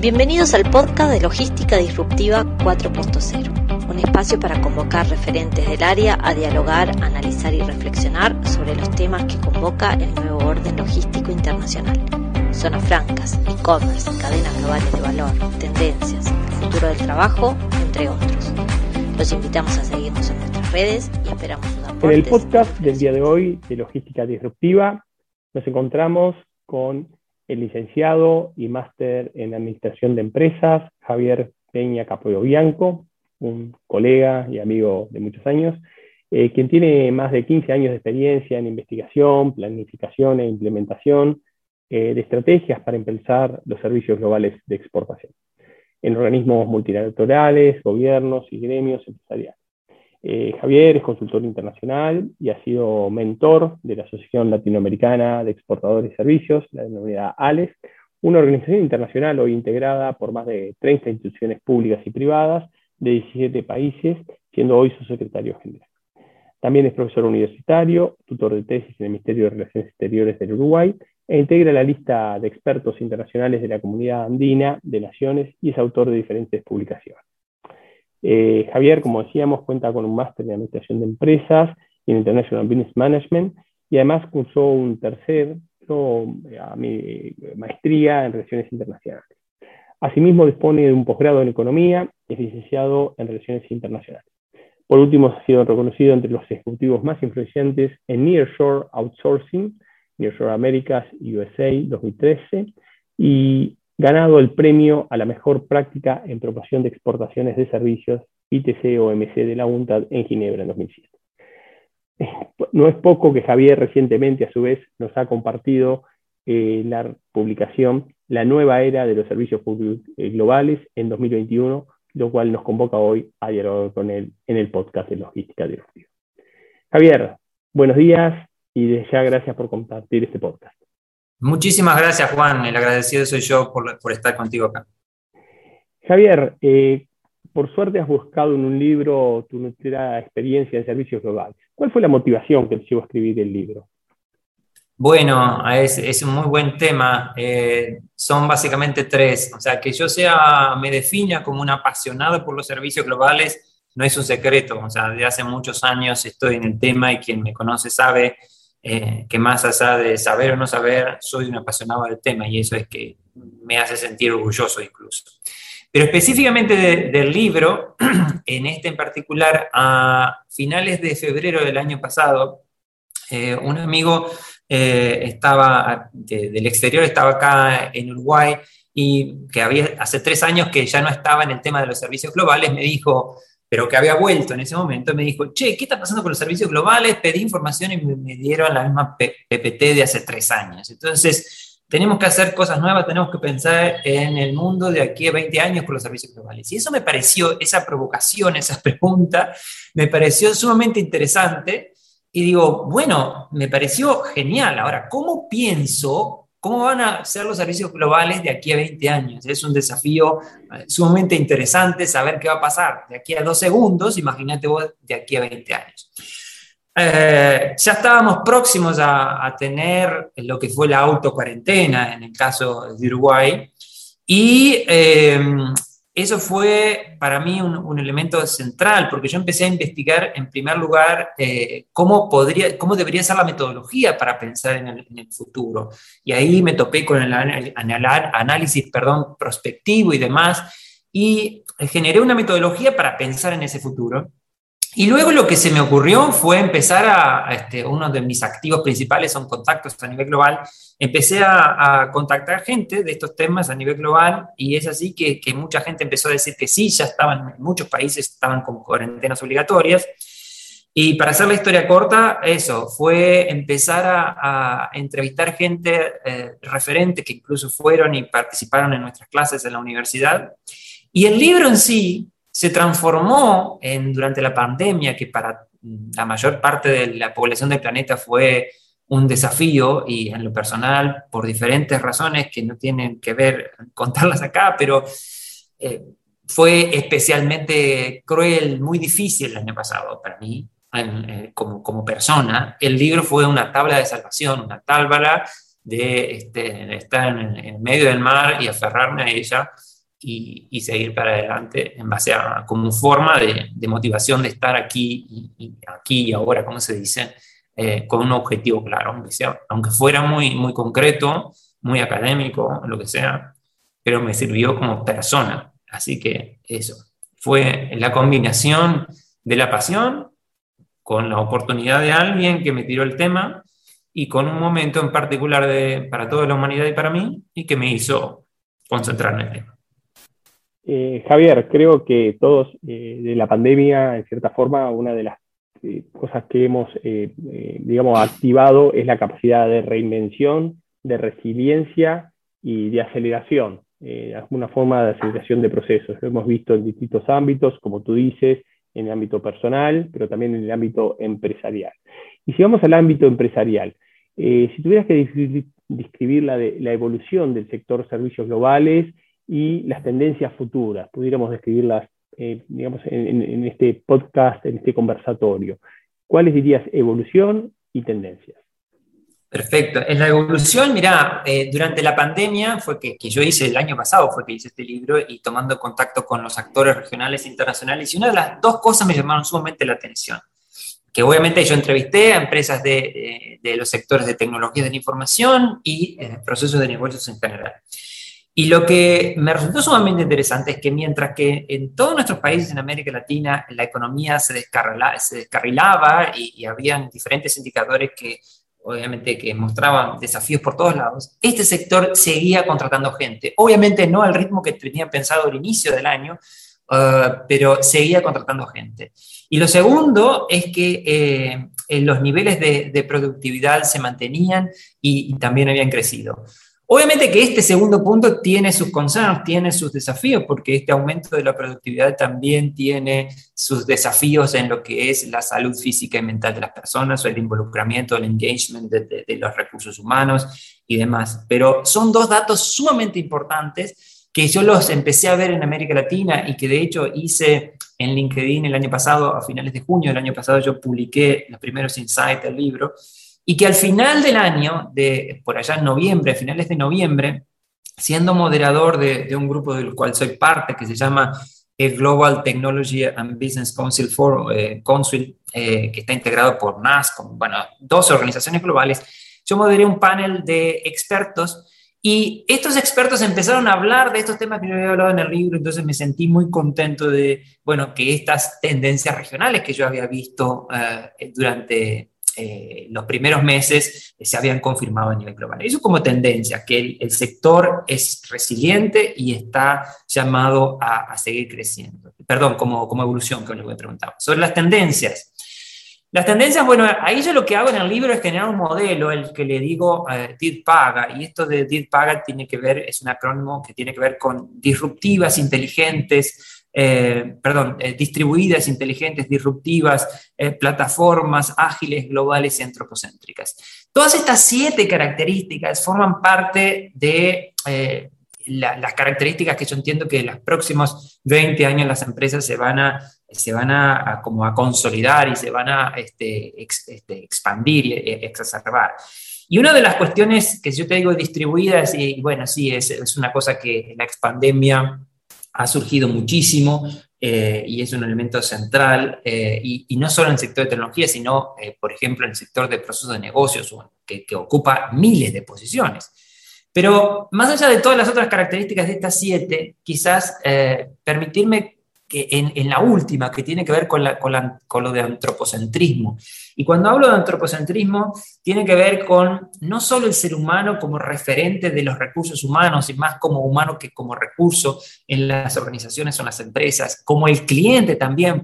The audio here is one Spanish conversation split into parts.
Bienvenidos al podcast de Logística Disruptiva 4.0, un espacio para convocar referentes del área a dialogar, analizar y reflexionar sobre los temas que convoca el nuevo orden logístico internacional. Zonas francas, e-commerce, cadenas globales de valor, tendencias, el futuro del trabajo, entre otros. Los invitamos a seguirnos en nuestras redes y esperamos sus. En el podcast del día de hoy de Logística Disruptiva nos encontramos con el licenciado y máster en Administración de Empresas, Javier Peña Capoyo Bianco, un colega y amigo de muchos años, eh, quien tiene más de 15 años de experiencia en investigación, planificación e implementación eh, de estrategias para impulsar los servicios globales de exportación en organismos multilaterales, gobiernos y gremios empresariales. Eh, Javier es consultor internacional y ha sido mentor de la Asociación Latinoamericana de Exportadores y Servicios, la denominada ALES, una organización internacional hoy integrada por más de 30 instituciones públicas y privadas de 17 países, siendo hoy su secretario general. También es profesor universitario, tutor de tesis en el Ministerio de Relaciones Exteriores del Uruguay e integra la lista de expertos internacionales de la comunidad andina de naciones y es autor de diferentes publicaciones. Eh, Javier, como decíamos, cuenta con un máster en Administración de Empresas y en International Business Management y además cursó un tercer eh, maestría en Relaciones Internacionales. Asimismo, dispone de un posgrado en Economía y es licenciado en Relaciones Internacionales. Por último, ha sido reconocido entre los ejecutivos más influyentes en Nearshore Outsourcing, Nearshore Americas USA 2013, y ganado el premio a la mejor práctica en promoción de exportaciones de servicios ITC-OMC de la UNTAD en Ginebra en 2007. No es poco que Javier recientemente, a su vez, nos ha compartido eh, la publicación La nueva era de los servicios públicos eh, globales en 2021, lo cual nos convoca hoy a dialogar con él en el podcast de Logística Disruptiva. Javier, buenos días y ya gracias por compartir este podcast. Muchísimas gracias, Juan. El agradecido soy yo por, estar contigo acá. Javier, eh, por suerte has buscado en un libro tu nuestra experiencia en servicios globales. ¿Cuál fue la motivación que te llevó a escribir el libro? Bueno, es, un muy buen tema. Eh, son básicamente tres. O sea, que yo sea, me defina como un apasionado por los servicios globales no es un secreto. O sea, desde hace muchos años estoy en el tema y quien me conoce sabe eh, que más allá de saber o no saber, soy un apasionado del tema y eso es que me hace sentir orgulloso incluso. Pero específicamente del libro, en este en particular, a finales de febrero del año pasado, eh, un amigo eh, estaba del exterior, estaba acá en Uruguay y que había hace tres años que ya no estaba en el tema de los servicios globales, me dijo, pero que había vuelto en ese momento, me dijo, che, ¿qué está pasando con los servicios globales? Pedí información y me, dieron la misma PPT de hace tres años. Entonces, tenemos que hacer cosas nuevas, tenemos que pensar en el mundo de aquí a 20 años con los servicios globales. Y eso me pareció, esa provocación, esa pregunta, me pareció sumamente interesante. Y digo, bueno, me pareció genial. Ahora, ¿cómo pienso ¿Cómo van a ser los servicios globales de aquí a 20 años? Es un desafío eh, sumamente interesante saber qué va a pasar de aquí a dos segundos, imagínate vos de aquí a 20 años. Eh, ya estábamos próximos a, tener lo que fue la autocuarentena en el caso de Uruguay y eh, eso fue para mí un, elemento central, porque yo empecé a investigar en primer lugar eh, cómo, podría, cómo debería ser la metodología para pensar en el, futuro. Y ahí me topé con el, análisis perdón, prospectivo y demás, y generé una metodología para pensar en ese futuro. Y luego lo que se me ocurrió fue empezar a, este, uno de mis activos principales son contactos a nivel global, empecé a, contactar gente de estos temas a nivel global y es así que, mucha gente empezó a decir que sí, ya estaban, muchos países estaban con cuarentenas obligatorias. Y para hacer la historia corta, eso, fue empezar a, entrevistar gente eh, referente que incluso fueron y participaron en nuestras clases en la universidad. Y el libro en sí se transformó en, durante la pandemia, que para la mayor parte de la población del planeta fue un desafío y en lo personal, por diferentes razones que no tienen que ver contarlas acá, pero eh, fue especialmente cruel, muy difícil el año pasado para mí, eh, como, como persona. El libro fue una tabla de salvación, una tabla de este, estar en, medio del mar y aferrarme a ella y, seguir para adelante en base a como forma de, motivación de estar aquí y, aquí y ahora, como se dice, eh, con un objetivo claro, aunque, sea, aunque fuera muy, muy concreto, muy académico, lo que sea, pero me sirvió como persona. Así que eso, fue la combinación de la pasión con la oportunidad de alguien que me tiró el tema y con un momento en particular de, para toda la humanidad y para mí y que me hizo concentrarme en el tema. Eh, Javier, creo que todos eh, de la pandemia, en cierta forma, una de las eh, cosas que hemos, digamos, activado es la capacidad de reinvención, de resiliencia y de aceleración, alguna forma de aceleración de procesos. Lo hemos visto en distintos ámbitos, como tú dices, en el ámbito personal, pero también en el ámbito empresarial. Y si vamos al ámbito empresarial, si tuvieras que describir la evolución del sector servicios globales, y las tendencias futuras, pudiéramos describirlas, eh, digamos, en, este podcast, en este conversatorio. ¿Cuáles dirías evolución y tendencias? Perfecto. En la evolución, mira, eh, durante la pandemia fue que, que, yo hice el año pasado, fue que hice este libro y tomando contacto con los actores regionales e internacionales, y una de las dos cosas me llamaron sumamente la atención. Que obviamente yo entrevisté a empresas de, de, los sectores de tecnología de la información y eh, procesos de negocios en general. Y lo que me resultó sumamente interesante es que mientras que en todos nuestros países en América Latina la economía se, se descarrilaba y, y habían diferentes indicadores que obviamente que mostraban desafíos por todos lados, este sector seguía contratando gente. Obviamente no al ritmo que tenía pensado al inicio del año, uh, pero seguía contratando gente. Y lo segundo es que eh, los niveles de, de, productividad se mantenían y, y también habían crecido. Obviamente que este segundo punto tiene sus concerns, tiene sus desafíos, porque este aumento de la productividad también tiene sus desafíos en lo que es la salud física y mental de las personas o el involucramiento, el engagement de, los recursos humanos y demás. Pero son dos datos sumamente importantes que yo los empecé a ver en América Latina y que de hecho hice en LinkedIn el año pasado, a finales de junio del año pasado, yo publiqué los primeros insights del libro y que al final del año, de, por allá en noviembre, a finales de noviembre, siendo moderador de, un grupo del cual soy parte, que se llama el Global Technology and Business Council, for, eh, Council eh, que está integrado por NASCOM, bueno, dos organizaciones globales, yo moderé un panel de expertos y estos expertos empezaron a hablar de estos temas que yo había hablado en el libro, entonces me sentí muy contento de, bueno, que estas tendencias regionales que yo había visto eh, durante eh, los primeros meses se habían confirmado a nivel global. Eso como tendencia, que el, sector es resiliente y está llamado a, seguir creciendo. Perdón, como, como evolución, que me preguntaba. Sobre las tendencias. Las tendencias, bueno, ahí yo lo que hago en el libro es generar un modelo, el que le digo eh, DID Paga, y esto de DID Paga tiene que ver, es un acrónimo que tiene que ver con disruptivas, inteligentes, eh, perdón, eh, distribuidas, inteligentes, disruptivas, eh, plataformas ágiles, globales y antropocéntricas. Todas estas siete características forman parte de las características que yo entiendo que en los próximos 20 años las empresas se van a, se van a, como a consolidar y se van a este, este, expandir y exacerbar. Y una de las cuestiones que yo te digo distribuidas, y bueno, sí, es, es una cosa que la expandemia ha surgido muchísimo eh, y es un elemento central, eh, y, no solo en el sector de tecnología, sino, eh, por ejemplo, en el sector de procesos de negocios, que, que, ocupa miles de posiciones. Pero más allá de todas las otras características de estas siete, quizás permitirme que en, la última, que tiene que ver con, la, con, lo de antropocentrismo. Y cuando hablo de antropocentrismo, tiene que ver con no solo el ser humano como referente de los recursos humanos, y más como humano que como recurso en las organizaciones o en las empresas, como el cliente también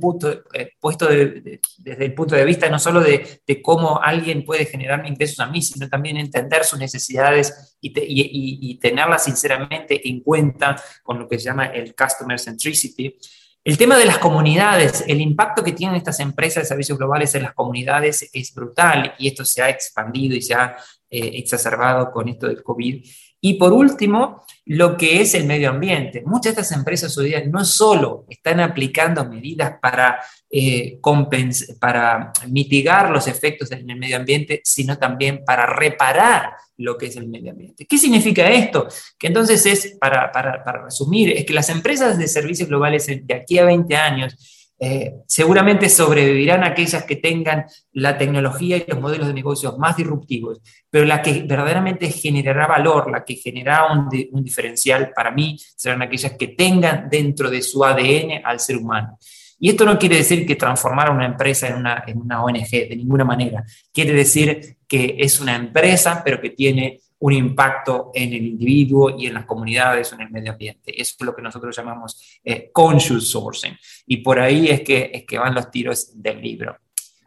eh, puesto desde el punto de vista no solo de, cómo alguien puede generar ingresos a mí, sino también entender sus necesidades y, y tenerlas sinceramente en cuenta con lo que se llama el customer centricity. El tema de las comunidades, el impacto que tienen estas empresas de servicios globales en las comunidades es brutal y esto se ha expandido y se ha eh, exacerbado con esto del COVID. Y por último, lo que es el medio ambiente. Muchas de estas empresas hoy día no solo están aplicando medidas para, eh, para mitigar los efectos en el medio ambiente, sino también para reparar lo que es el medio ambiente. ¿Qué significa esto? Que entonces es, para, para, para resumir, es que las empresas de servicios globales de aquí a 20 años eh, seguramente sobrevivirán aquellas que tengan la tecnología y los modelos de negocios más disruptivos, pero la que verdaderamente generará valor, la que generará un, diferencial para mí, serán aquellas que tengan dentro de su ADN al ser humano. Y esto no quiere decir que transformar a una empresa en una, en una ONG, de ninguna manera. Quiere decir que es una empresa, pero que tiene un impacto en el individuo y en las comunidades o en el medio ambiente. Eso es lo que nosotros llamamos eh, conscious sourcing. Y por ahí es que, es que van los tiros del libro.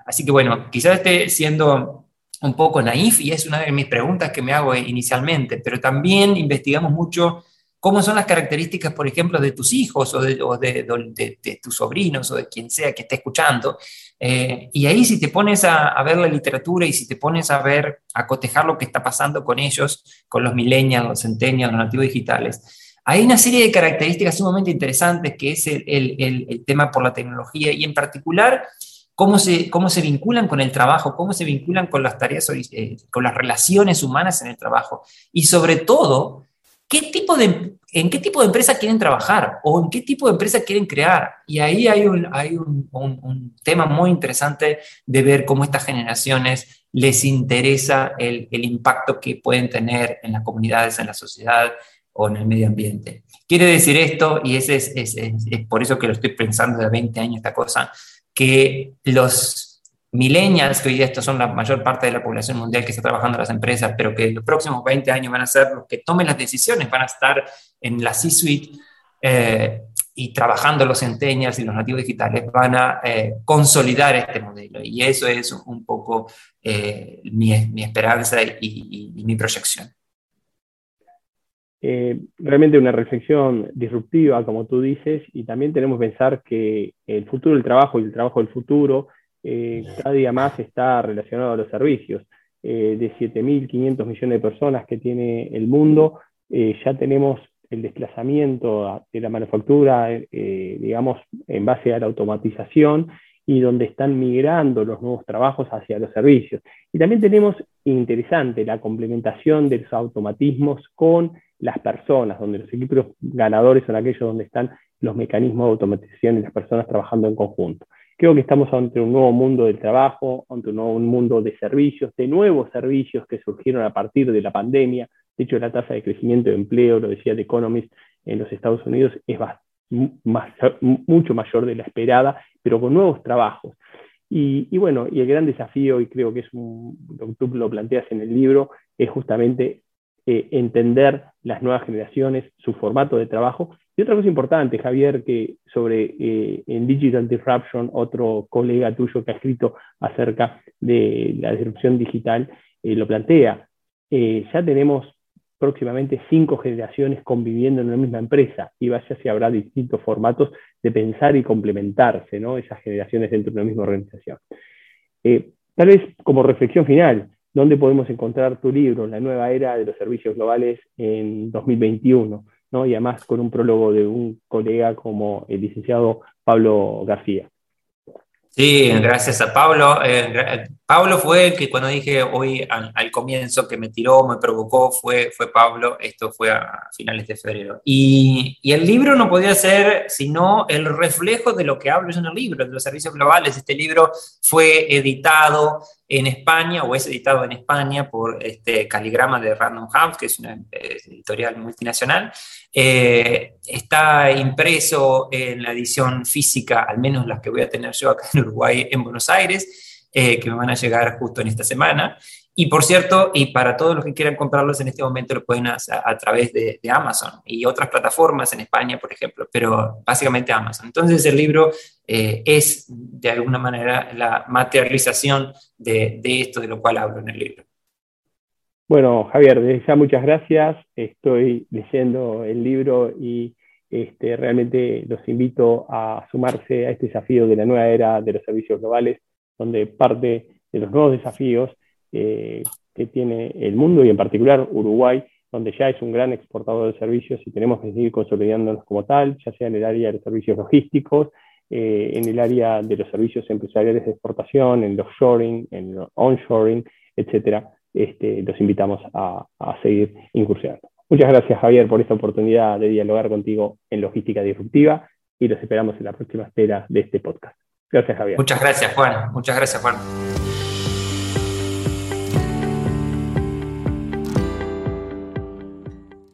Así que bueno, quizás esté siendo un poco naif y es una de mis preguntas que me hago inicialmente, pero también investigamos mucho cómo son las características, por ejemplo, de tus hijos o de, tus sobrinos o de quien sea que esté escuchando. Eh, y ahí si te pones a, ver la literatura y si te pones a ver, a cotejar lo que está pasando con ellos, con los millennials, los centennials, los nativos digitales, hay una serie de características sumamente interesantes que es el, tema por la tecnología y en particular cómo se, cómo se vinculan con el trabajo, cómo se vinculan con las tareas, eh, con las relaciones humanas en el trabajo y sobre todo ¿qué tipo de, ¿en qué tipo de empresa quieren trabajar o en qué tipo de empresa quieren crear? Y ahí hay un, hay un, un, tema muy interesante de ver cómo estas generaciones les interesa el, el, impacto que pueden tener en las comunidades, en la sociedad o en el medio ambiente. Quiere decir esto, y ese es, es, es, es por eso que lo estoy pensando de 20 años esta cosa, que los millennials, que hoy día estos son la mayor parte de la población mundial que está trabajando en las empresas, pero que en los próximos 20 años van a ser los que tomen las decisiones, van a estar en la C-suite eh, y trabajando los centennials y los nativos digitales, van a eh, consolidar este modelo. Y eso es un poco eh, mi, mi, esperanza y, y mi proyección. realmente una reflexión disruptiva, como tú dices, y también tenemos que pensar que el futuro del trabajo y el trabajo del futuro eh, cada día más está relacionado a los servicios. Eh, de 7.500 millones de personas que tiene el mundo, eh, ya tenemos el desplazamiento de la manufactura, digamos, en base a la automatización y donde están migrando los nuevos trabajos hacia los servicios. Y también tenemos, interesante, la complementación de los automatismos con las personas, donde los equipos ganadores son aquellos donde están los mecanismos de automatización y las personas trabajando en conjunto. Creo que estamos ante un nuevo mundo del trabajo, ante un nuevo mundo de servicios, de nuevos servicios que surgieron a partir de la pandemia. De hecho, la tasa de crecimiento de empleo, lo decía The Economist, en los Estados Unidos es mucho mayor de la esperada, pero con nuevos trabajos. Y, bueno, y el gran desafío, y creo que es un, tú lo planteas en el libro, es justamente eh, entender las nuevas generaciones, su formato de trabajo y otra cosa importante, Javier, que sobre eh, en Digital Disruption, otro colega tuyo que ha escrito acerca de la disrupción digital, eh, lo plantea. Eh, ya tenemos próximamente cinco generaciones conviviendo en una misma empresa y vaya si habrá distintos formatos de pensar y complementarse, ¿no? Esas generaciones dentro de una misma organización. tal vez como reflexión final, ¿dónde podemos encontrar tu libro, La nueva era de los servicios globales en 2021? Y además con un prólogo de un colega como el licenciado Pablo García. Sí, gracias a Pablo. Eh, Pablo fue el que cuando dije hoy al, comienzo que me tiró, me provocó, fue, fue Pablo. Esto fue a finales de febrero. Y, y, el libro no podía ser sino el reflejo de lo que hablo en el libro, de los servicios globales. Este libro fue editado en España o es editado en España por este Caligrama de Random House, que es una editorial multinacional. Eh, está impreso en la edición física, al menos las que voy a tener yo acá en Uruguay, en Buenos Aires, eh, que me van a llegar justo en esta semana. Y por cierto, y para todos los que quieran comprarlos en este momento lo pueden hacer a, través de, Amazon y otras plataformas en España, por ejemplo, pero básicamente Amazon. Entonces el libro eh, es de alguna manera la materialización de, de, esto de lo cual hablo en el libro. Bueno, Javier, desde ya muchas gracias. Estoy leyendo el libro y este, realmente los invito a sumarse a este desafío de la nueva era de los servicios globales, donde parte de los nuevos desafíos eh, que tiene el mundo y en particular Uruguay donde ya es un gran exportador de servicios y tenemos que seguir consolidándonos como tal, ya sea en el área de los servicios logísticos, eh, en el área de los servicios empresariales de exportación, en el offshoring, en el onshoring, etcétera. Este, los invitamos a, a seguir incursionando. Muchas gracias, Javier, por esta oportunidad de dialogar contigo en Logística Disruptiva y los esperamos en la próxima espera de este podcast. Gracias, Javier. Muchas gracias, Juan. Muchas gracias, Juan.